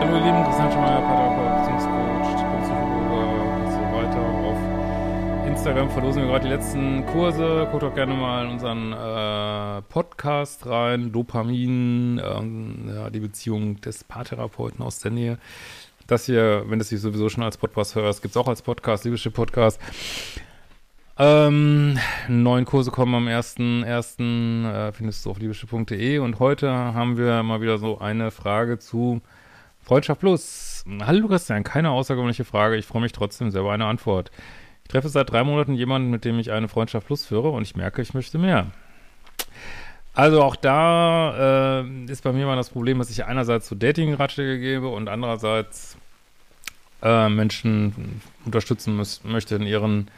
Hallo ihr Lieben, Christian halt Schmeier, Paterapper, Beziehungscoach, Psychologe und so weiter. Auf Instagram verlosen wir gerade die letzten Kurse. Guckt doch gerne mal in unseren äh, Podcast rein, Dopamin, ähm, ja, die Beziehung des Paartherapeuten aus der Nähe. Das hier, wenn du es sowieso schon als Podcast hörst, gibt es auch als Podcast, Liebische Podcast. Ähm, neun Kurse kommen am 1.1. Äh, findest du auf liebische.de und heute haben wir mal wieder so eine Frage zu Freundschaft Plus. Hallo Christian, keine außergewöhnliche Frage. Ich freue mich trotzdem sehr über eine Antwort. Ich treffe seit drei Monaten jemanden, mit dem ich eine Freundschaft Plus führe und ich merke, ich möchte mehr. Also auch da äh, ist bei mir mal das Problem, dass ich einerseits so Dating-Ratschläge gebe und andererseits äh, Menschen unterstützen muss, möchte in ihren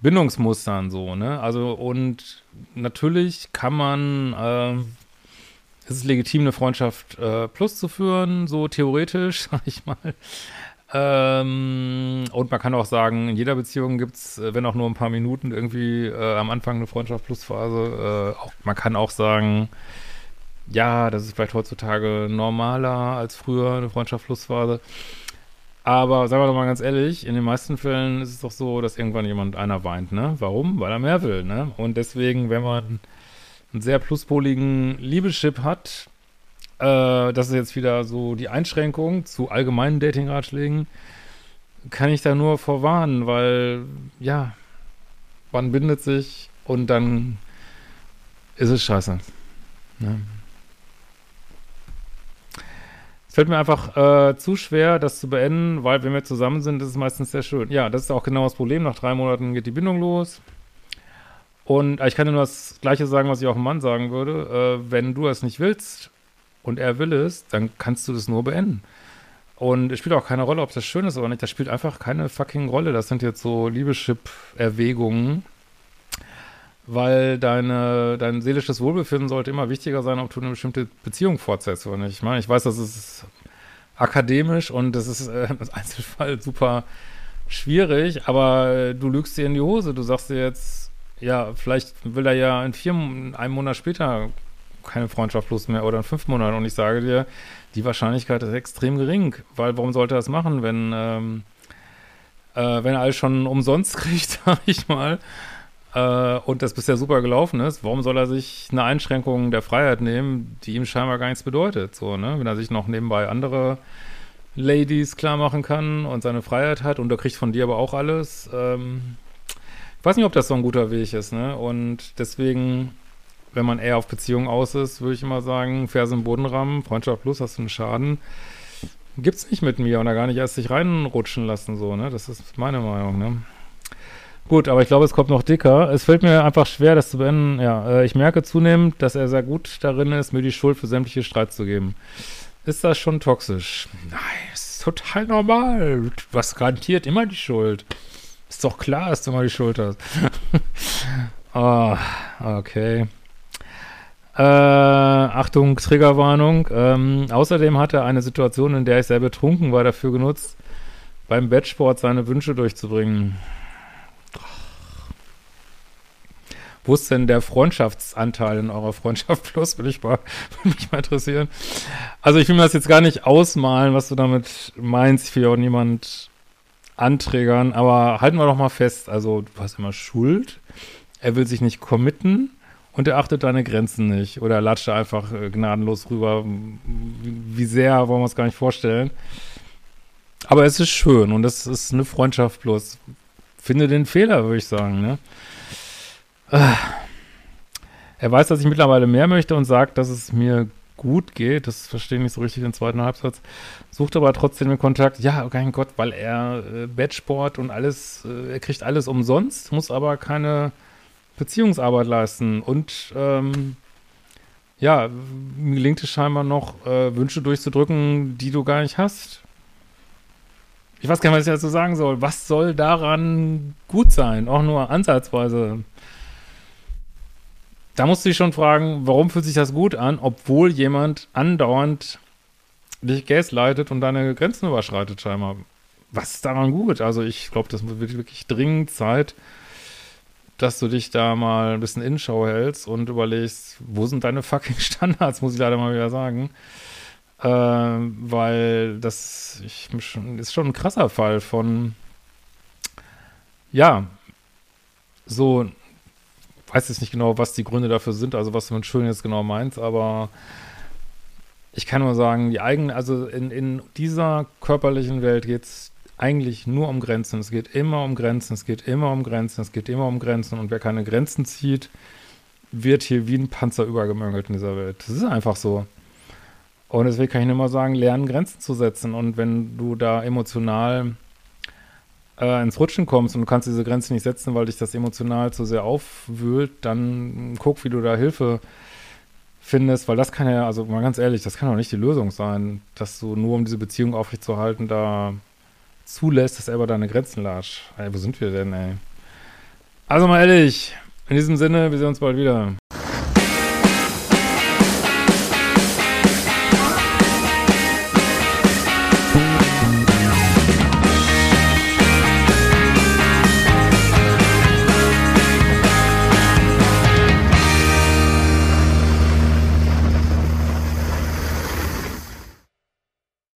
Bindungsmustern so, ne? Also und natürlich kann man, äh, es ist legitim, eine Freundschaft äh, plus zu führen, so theoretisch, sag ich mal. Ähm, und man kann auch sagen, in jeder Beziehung gibt es, äh, wenn auch nur ein paar Minuten, irgendwie äh, am Anfang eine Freundschaft-Plus-Phase. Äh, man kann auch sagen, ja, das ist vielleicht heutzutage normaler als früher, eine Freundschaft-Plus-Phase. Aber sagen wir doch mal ganz ehrlich, in den meisten Fällen ist es doch so, dass irgendwann jemand einer weint, ne? Warum? Weil er mehr will, ne? Und deswegen, wenn man einen sehr pluspoligen Liebeschip hat, äh, das ist jetzt wieder so die Einschränkung zu allgemeinen Dating-Ratschlägen, kann ich da nur vorwarnen, weil, ja, man bindet sich und dann ist es scheiße. Ne? Es fällt mir einfach äh, zu schwer, das zu beenden, weil wenn wir zusammen sind, ist es meistens sehr schön. Ja, das ist auch genau das Problem. Nach drei Monaten geht die Bindung los. Und äh, ich kann dir nur das Gleiche sagen, was ich auch einem Mann sagen würde. Äh, wenn du es nicht willst und er will es, dann kannst du das nur beenden. Und es spielt auch keine Rolle, ob das schön ist oder nicht. Das spielt einfach keine fucking Rolle. Das sind jetzt so Liebeschip-Erwägungen. Weil deine, dein seelisches Wohlbefinden sollte immer wichtiger sein, ob du eine bestimmte Beziehung fortsetzt oder nicht. Ich meine, ich weiß, das ist akademisch und das ist äh, im Einzelfall super schwierig, aber du lügst dir in die Hose. Du sagst dir jetzt, ja, vielleicht will er ja in vier, einem Monat später keine Freundschaft plus mehr oder in fünf Monaten. Und ich sage dir, die Wahrscheinlichkeit ist extrem gering, weil warum sollte er das machen, wenn, ähm, äh, wenn er alles schon umsonst kriegt, sag ich mal, äh, und das bisher super gelaufen ist, warum soll er sich eine Einschränkung der Freiheit nehmen, die ihm scheinbar gar nichts bedeutet, so, ne? Wenn er sich noch nebenbei andere Ladies klar machen kann und seine Freiheit hat und er kriegt von dir aber auch alles, ähm, weiß nicht, ob das so ein guter Weg ist, ne? Und deswegen wenn man eher auf Beziehungen aus ist, würde ich immer sagen, Ferse im Boden rammen, Freundschaft plus, hast du einen Schaden. Gibt's nicht mit mir und da gar nicht erst sich reinrutschen lassen, so, ne? Das ist meine Meinung, ne? Gut, aber ich glaube, es kommt noch dicker. Es fällt mir einfach schwer, das zu beenden. Ja, äh, ich merke zunehmend, dass er sehr gut darin ist, mir die Schuld für sämtliche Streit zu geben. Ist das schon toxisch? Nein, ist total normal. Was garantiert immer die Schuld? Ist doch klar, dass du mal die Schuld hast. oh, okay. Äh, Achtung, Triggerwarnung. Ähm, außerdem hat er eine Situation, in der ich sehr betrunken war, dafür genutzt, beim Bettsport seine Wünsche durchzubringen. Wo ist denn der Freundschaftsanteil in eurer Freundschaft plus? Würde ich mal, mich mal interessieren. Also ich will mir das jetzt gar nicht ausmalen, was du damit meinst. Ich will auch niemand anträgern, aber halten wir doch mal fest. Also du hast immer Schuld. Er will sich nicht committen und er achtet deine Grenzen nicht oder latscht einfach äh, gnadenlos rüber. Wie sehr wollen wir uns gar nicht vorstellen. Aber es ist schön und es ist eine Freundschaft bloß. Finde den Fehler, würde ich sagen. Ne? Äh. Er weiß, dass ich mittlerweile mehr möchte und sagt, dass es mir gut geht. Das verstehe ich nicht so richtig den zweiten Halbsatz. Sucht aber trotzdem den Kontakt. Ja, oh mein Gott, weil er äh, Bettsport und alles, äh, er kriegt alles umsonst, muss aber keine Beziehungsarbeit leisten und ähm, ja, mir gelingt es scheinbar noch, äh, Wünsche durchzudrücken, die du gar nicht hast. Ich weiß gar nicht, was ich dazu sagen soll. Was soll daran gut sein? Auch nur ansatzweise. Da musst du dich schon fragen, warum fühlt sich das gut an, obwohl jemand andauernd dich gaslightet und deine Grenzen überschreitet scheinbar. Was ist daran gut? Also ich glaube, das wird wirklich dringend Zeit, dass du dich da mal ein bisschen Innenschau hältst und überlegst, wo sind deine fucking Standards, muss ich leider mal wieder sagen. Äh, weil das ich, ist schon ein krasser Fall von, ja, so, weiß jetzt nicht genau, was die Gründe dafür sind, also was du mit schön jetzt genau meinst, aber ich kann nur sagen, die eigene, also in, in dieser körperlichen Welt geht es eigentlich nur um Grenzen. Es geht immer um Grenzen, es geht immer um Grenzen, es geht immer um Grenzen. Und wer keine Grenzen zieht, wird hier wie ein Panzer übergemöngelt in dieser Welt. Das ist einfach so. Und deswegen kann ich nur mal sagen, lernen Grenzen zu setzen. Und wenn du da emotional äh, ins Rutschen kommst und du kannst diese Grenze nicht setzen, weil dich das emotional zu sehr aufwühlt, dann guck, wie du da Hilfe findest, weil das kann ja, also mal ganz ehrlich, das kann doch nicht die Lösung sein, dass du nur um diese Beziehung aufrechtzuerhalten, da zulässt, dass er über deine Grenzen latscht. Ey, wo sind wir denn, ey? Also mal ehrlich, in diesem Sinne, wir sehen uns bald wieder.